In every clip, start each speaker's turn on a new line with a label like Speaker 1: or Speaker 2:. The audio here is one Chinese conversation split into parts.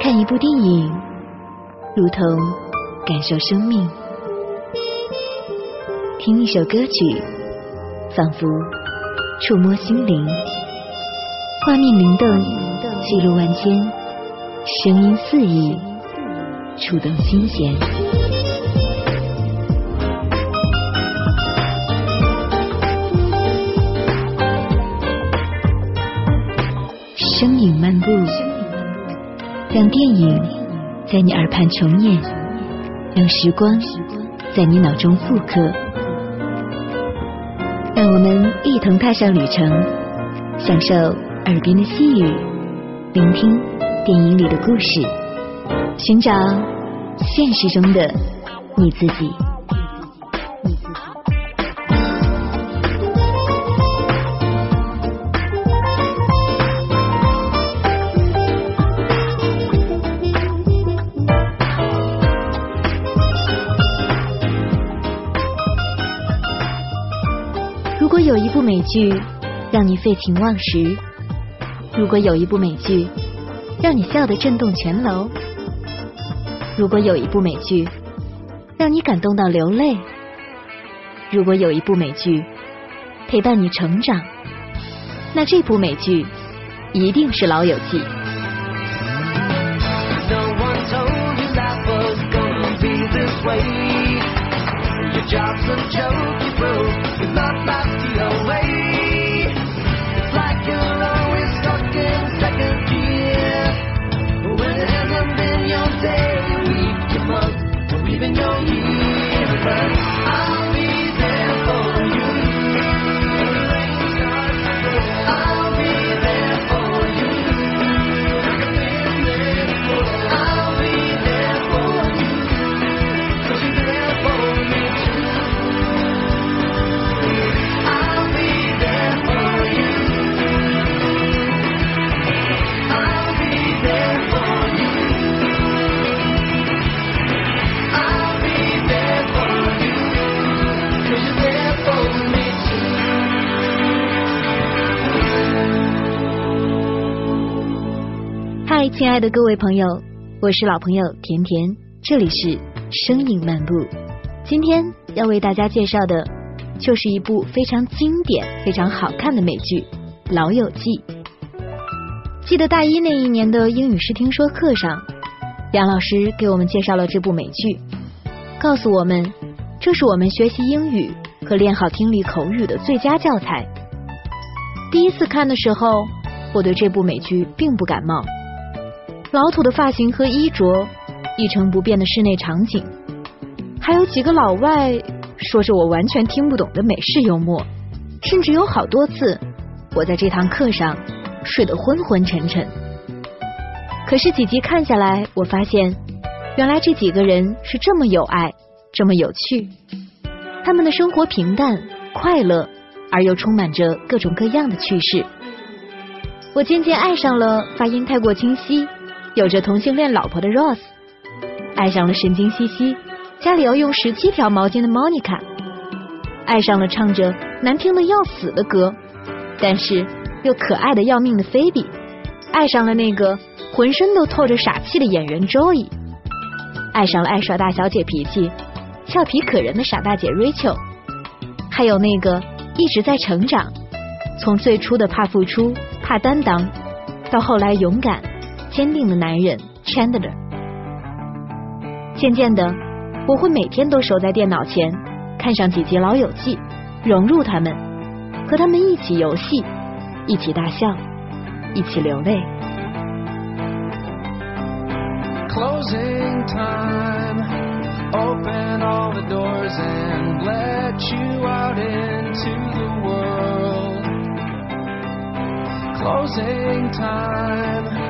Speaker 1: 看一部电影，如同感受生命；听一首歌曲，仿佛触摸心灵。画面灵动，记录万千；声音四溢，触动心弦。让电影在你耳畔重演，让时光在你脑中复刻，让我们一同踏上旅程，享受耳边的细语，聆听电影里的故事，寻找现实中的你自己。美剧让你废寝忘食，如果有一部美剧让你笑得震动全楼，如果有一部美剧让你感动到流泪，如果有一部美剧陪伴你成长，那这部美剧一定是《老友记》。亲爱的各位朋友，我是老朋友甜甜，这里是声音漫步。今天要为大家介绍的，就是一部非常经典、非常好看的美剧《老友记》。记得大一那一年的英语视听说课上，杨老师给我们介绍了这部美剧，告诉我们这是我们学习英语和练好听力口语的最佳教材。第一次看的时候，我对这部美剧并不感冒。老土的发型和衣着，一成不变的室内场景，还有几个老外说着我完全听不懂的美式幽默，甚至有好多次我在这堂课上睡得昏昏沉沉。可是几集看下来，我发现原来这几个人是这么有爱，这么有趣。他们的生活平淡快乐，而又充满着各种各样的趣事。我渐渐爱上了发音太过清晰。有着同性恋老婆的 Ross，爱上了神经兮兮、家里要用十七条毛巾的 Monica，爱上了唱着难听的要死的歌，但是又可爱的要命的 Phoebe，爱上了那个浑身都透着傻气的演员 Joey，爱上了爱耍大小姐脾气、俏皮可人的傻大姐 Rachel，还有那个一直在成长，从最初的怕付出、怕担当，到后来勇敢。坚定的男人 Chandler。渐渐的，我会每天都守在电脑前，看上几集《老友记》，融入他们，和他们一起游戏，一起大笑，一起流泪。Closing time.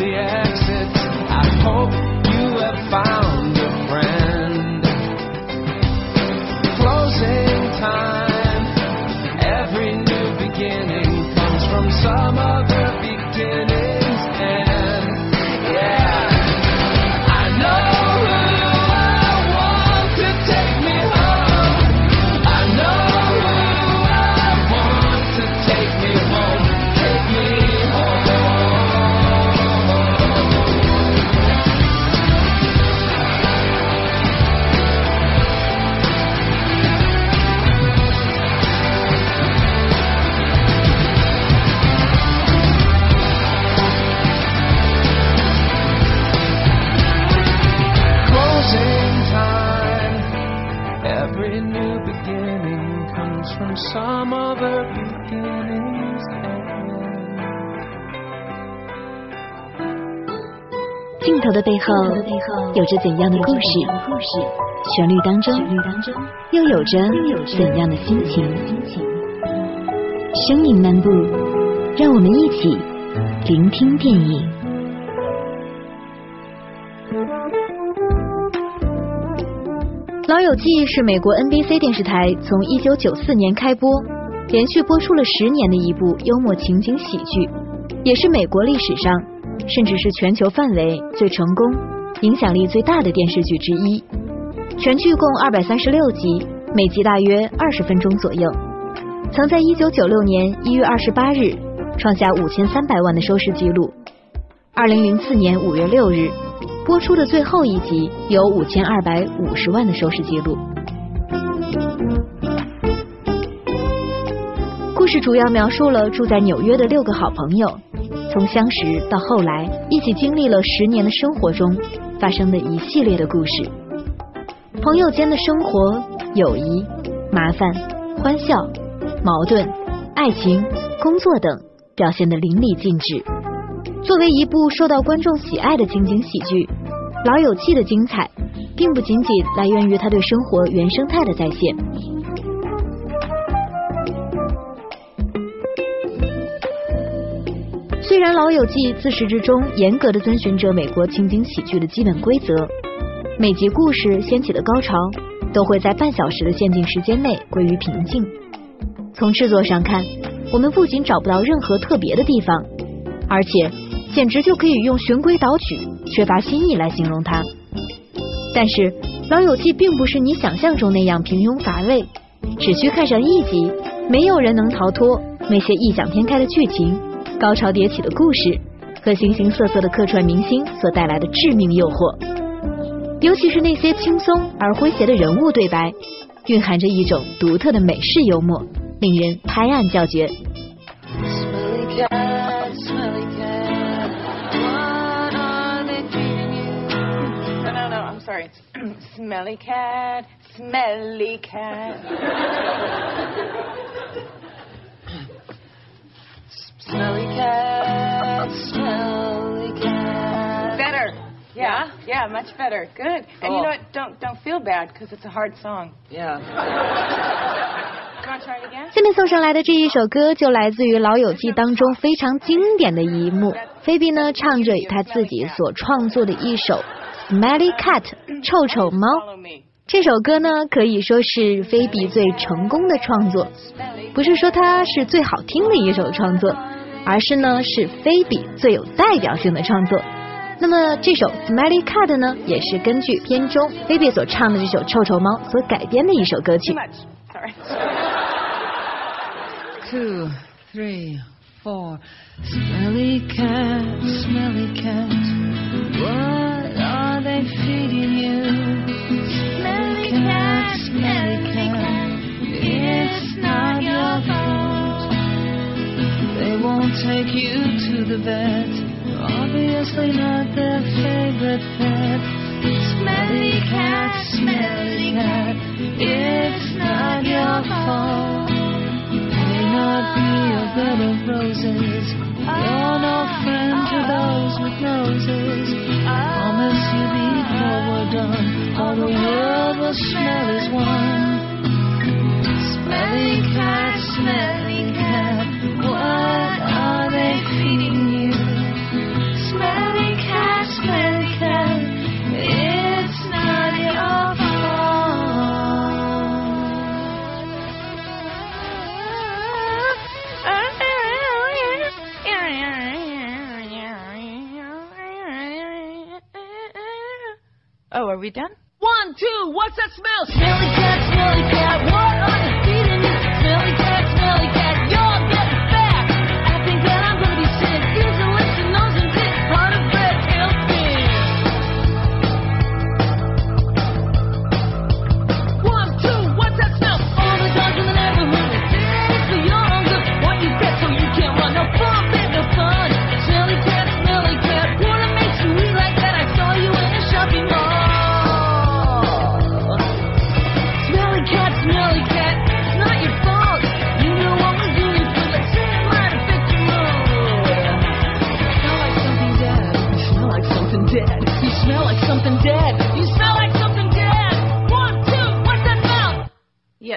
Speaker 2: the exit. I hope. From some other beginning's end.
Speaker 1: 镜头的背后有着怎样的故事？旋律当中又有着怎样的心情？声影漫步，让我们一起聆听电影。《老友记》是美国 NBC 电视台从1994年开播，连续播出了十年的一部幽默情景喜剧，也是美国历史上，甚至是全球范围最成功、影响力最大的电视剧之一。全剧共236集，每集大约二十分钟左右，曾在1996年1月28日创下5300万的收视纪录。2004年5月6日。播出的最后一集有五千二百五十万的收视记录。故事主要描述了住在纽约的六个好朋友，从相识到后来一起经历了十年的生活中发生的一系列的故事。朋友间的生活、友谊、麻烦、欢笑、矛盾、爱情、工作等表现得淋漓尽致。作为一部受到观众喜爱的情景喜剧。《老友记》的精彩，并不仅仅来源于他对生活原生态的再现。虽然《老友记》自始至终严格的遵循着美国情景喜剧的基本规则，每集故事掀起的高潮都会在半小时的限定时间内归于平静。从制作上看，我们不仅找不到任何特别的地方，而且。简直就可以用循规蹈矩、缺乏新意来形容它。但是《老友记》并不是你想象中那样平庸乏味，只需看上一集，没有人能逃脱那些异想天开的剧情、高潮迭起的故事和形形色色的客串明星所带来的致命诱惑。尤其是那些轻松而诙谐的人物对白，蕴含着一种独特的美式幽默，令人拍案叫绝。
Speaker 3: Smelly cat, smelly cat. smelly cat, smelly cat. Better. Yeah, yeah, much better. Good. And you know what? Don't don't feel bad because it's a hard song.
Speaker 4: Yeah.
Speaker 1: 下面送上来的这一首歌就来自于《老友记》当中非常经典的一幕，菲比呢唱着他自己所创作的一首。 Smelly Cat，臭臭猫。这首歌呢，可以说是菲比最成功的创作。不是说它是最好听的一首创作，而是呢是菲比最有代表性的创作。那么这首 Smelly Cat 呢，也是根据片中菲比所唱的这首臭臭猫所改编的一首歌曲。
Speaker 4: Two, three, four. Smelly cat, smelly cat. They feeding you? Smelly cat, smelly cat, it's not your fault. They won't take you to the vet, obviously not their favorite pet. Smelly cat, smelly cat, it's not your fault. May not be a bed of roses, ah. you're no friend to those with noses I promise you before we're done, all the world will smell as one. Smelly cat, smelly cat, what are they feeding
Speaker 3: are we done?
Speaker 4: One, two, what's that smell? Smelly cat, smelly cat, what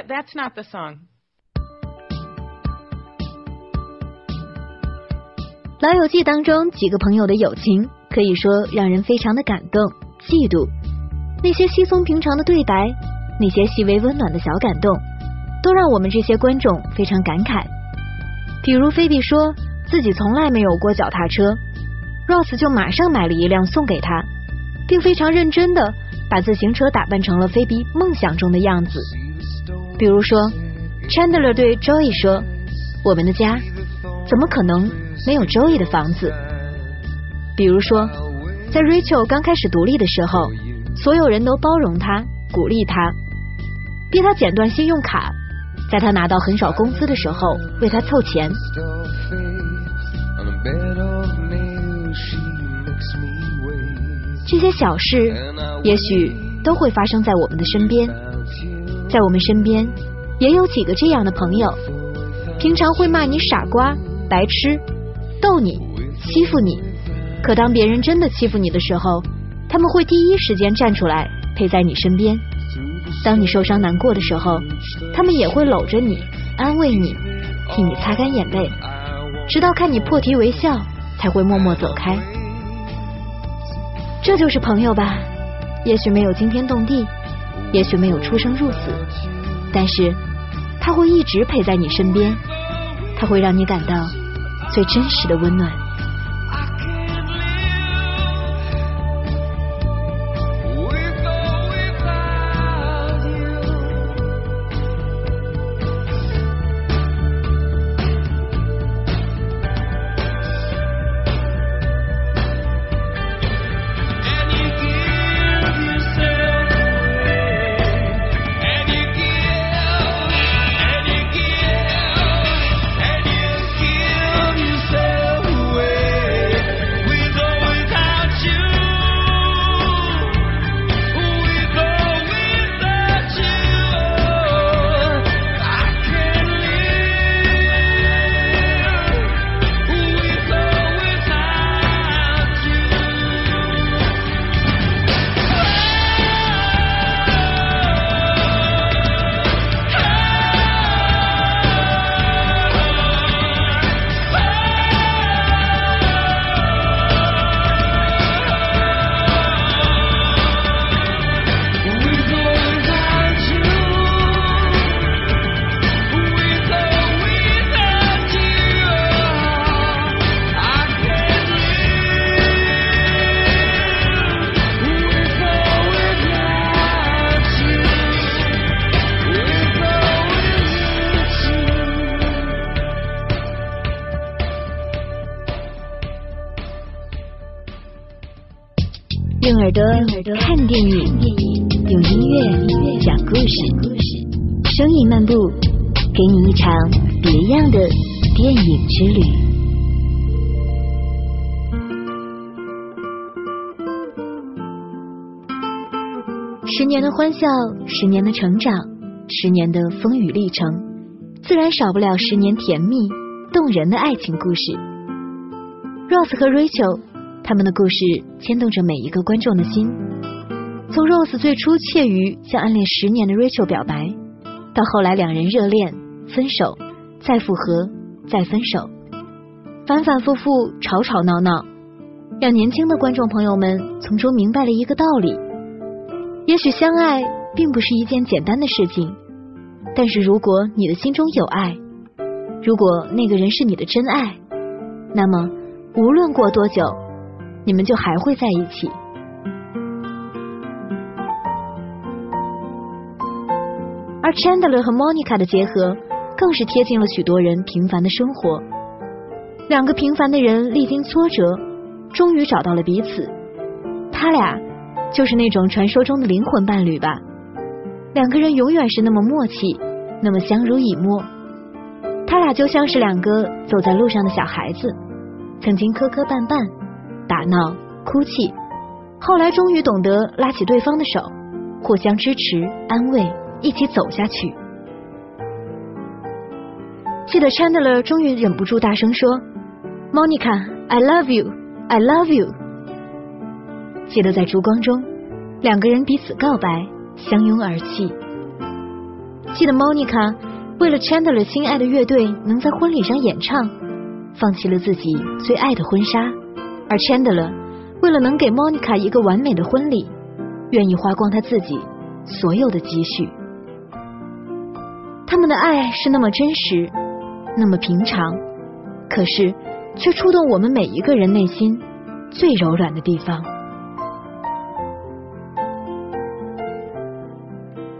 Speaker 3: That's not the song.
Speaker 1: 《老友记》当中几个朋友的友情，可以说让人非常的感动、嫉妒。那些稀松平常的对白，那些细微温暖的小感动，都让我们这些观众非常感慨。比如菲比说自己从来没有过脚踏车，Ross 就马上买了一辆送给他，并非常认真的把自行车打扮成了菲比梦想中的样子。比如说，Chandler 对 Joey 说：“我们的家怎么可能没有 Joey 的房子？”比如说，在 Rachel 刚开始独立的时候，所有人都包容她、鼓励她，逼她剪断信用卡，在她拿到很少工资的时候为她凑钱。这些小事，也许都会发生在我们的身边。在我们身边，也有几个这样的朋友，平常会骂你傻瓜、白痴，逗你、欺负你。可当别人真的欺负你的时候，他们会第一时间站出来陪在你身边。当你受伤难过的时候，他们也会搂着你，安慰你，替你擦干眼泪，直到看你破涕为笑，才会默默走开。这就是朋友吧？也许没有惊天动地，也许没有出生入死，但是他会一直陪在你身边，他会让你感到最真实的温暖。用耳朵看电影，用音乐讲故事，声音漫步，给你一场别样的电影之旅。十年的欢笑，十年的成长，十年的风雨历程，自然少不了十年甜蜜动人的爱情故事。Rose 和 Rachel。他们的故事牵动着每一个观众的心，从 Rose 最初怯于向暗恋十年的 Rachel 表白，到后来两人热恋、分手、再复合、再分手，反反复复、吵吵闹闹，让年轻的观众朋友们从中明白了一个道理：也许相爱并不是一件简单的事情，但是如果你的心中有爱，如果那个人是你的真爱，那么无论过多久。你们就还会在一起。而 Chandler 和 Monica 的结合，更是贴近了许多人平凡的生活。两个平凡的人历经挫折，终于找到了彼此。他俩就是那种传说中的灵魂伴侣吧？两个人永远是那么默契，那么相濡以沫。他俩就像是两个走在路上的小孩子，曾经磕磕绊绊。打闹、哭泣，后来终于懂得拉起对方的手，互相支持、安慰，一起走下去。记得 Chandler 终于忍不住大声说：“Monica，I love you，I love you。”记得在烛光中，两个人彼此告白，相拥而泣。记得 Monica 为了 Chandler 心爱的乐队能在婚礼上演唱，放弃了自己最爱的婚纱，而 Chandler 为了能给 Monica 一个完美的婚礼，愿意花光他自己所有的积蓄。他们的爱是那么真实，那么平常，可是却触动我们每一个人内心最柔软的地方。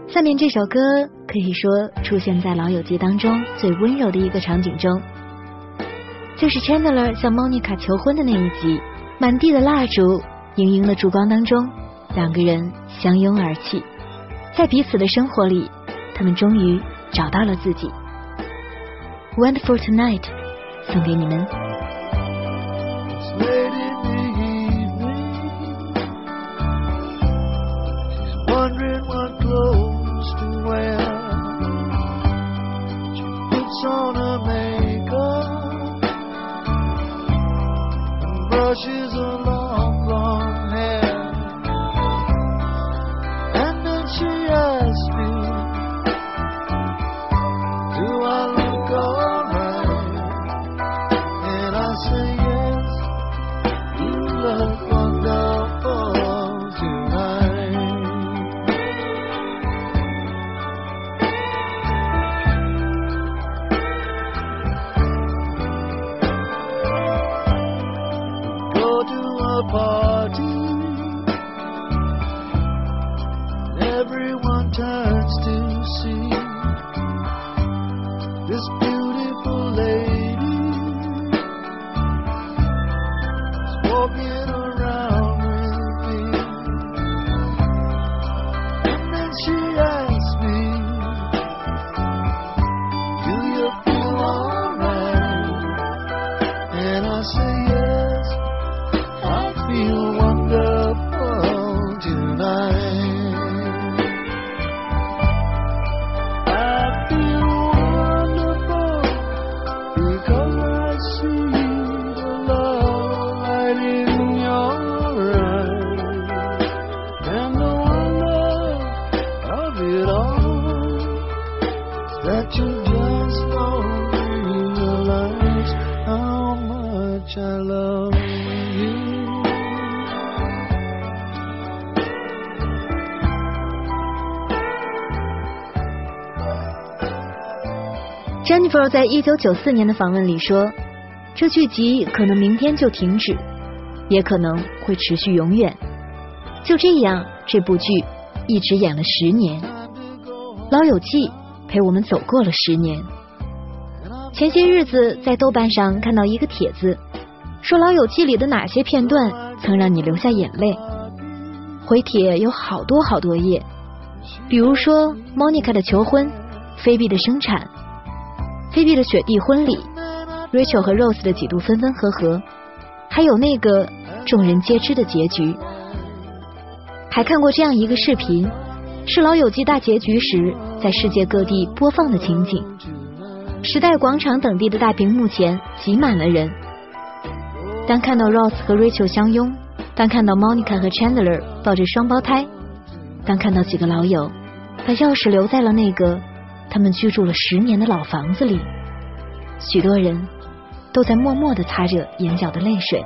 Speaker 1: 下面这首歌可以说出现在《老友记》当中最温柔的一个场景中，就是 Chandler 向 Monica 求婚的那一集。满地的蜡烛，盈盈的烛光当中，两个人相拥而泣，在彼此的生活里，他们终于找到了自己。Wonderful tonight，送给你们。she's alone. 在一九九四年的访问里说：“这剧集可能明天就停止，也可能会持续永远。就这样，这部剧一直演了十年，《老友记》陪我们走过了十年。前些日子在豆瓣上看到一个帖子，说《老友记》里的哪些片段曾让你流下眼泪？回帖有好多好多页，比如说 Monica 的求婚，菲比的生产。”菲比的雪地婚礼，Rachel 和 Rose 的几度分分合合，还有那个众人皆知的结局。还看过这样一个视频，是《老友记》大结局时在世界各地播放的情景。时代广场等地的大屏幕前挤满了人。当看到 Rose 和 Rachel 相拥，当看到 Monica 和 Chandler 抱着双胞胎，当看到几个老友把钥匙留在了那个。他们居住了十年的老房子里，许多人都在默默的擦着眼角的泪水。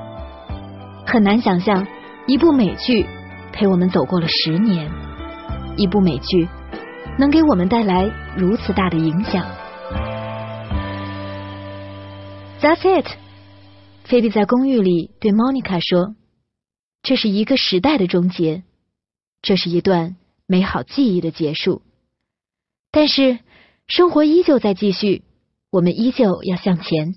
Speaker 1: 很难想象，一部美剧陪我们走过了十年，一部美剧能给我们带来如此大的影响。That's it，菲比在公寓里对 Monica 说：“这是一个时代的终结，这是一段美好记忆的结束。”但是。生活依旧在继续，我们依旧要向前。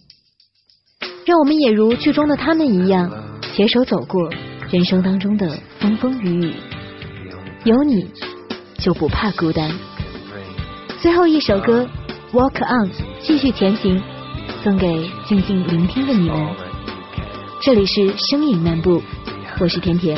Speaker 1: 让我们也如剧中的他们一样，携手走过人生当中的风风雨雨。有你，就不怕孤单。最后一首歌《Walk On》，继续前行，送给静静聆听的你们。这里是声影漫步，我是甜甜。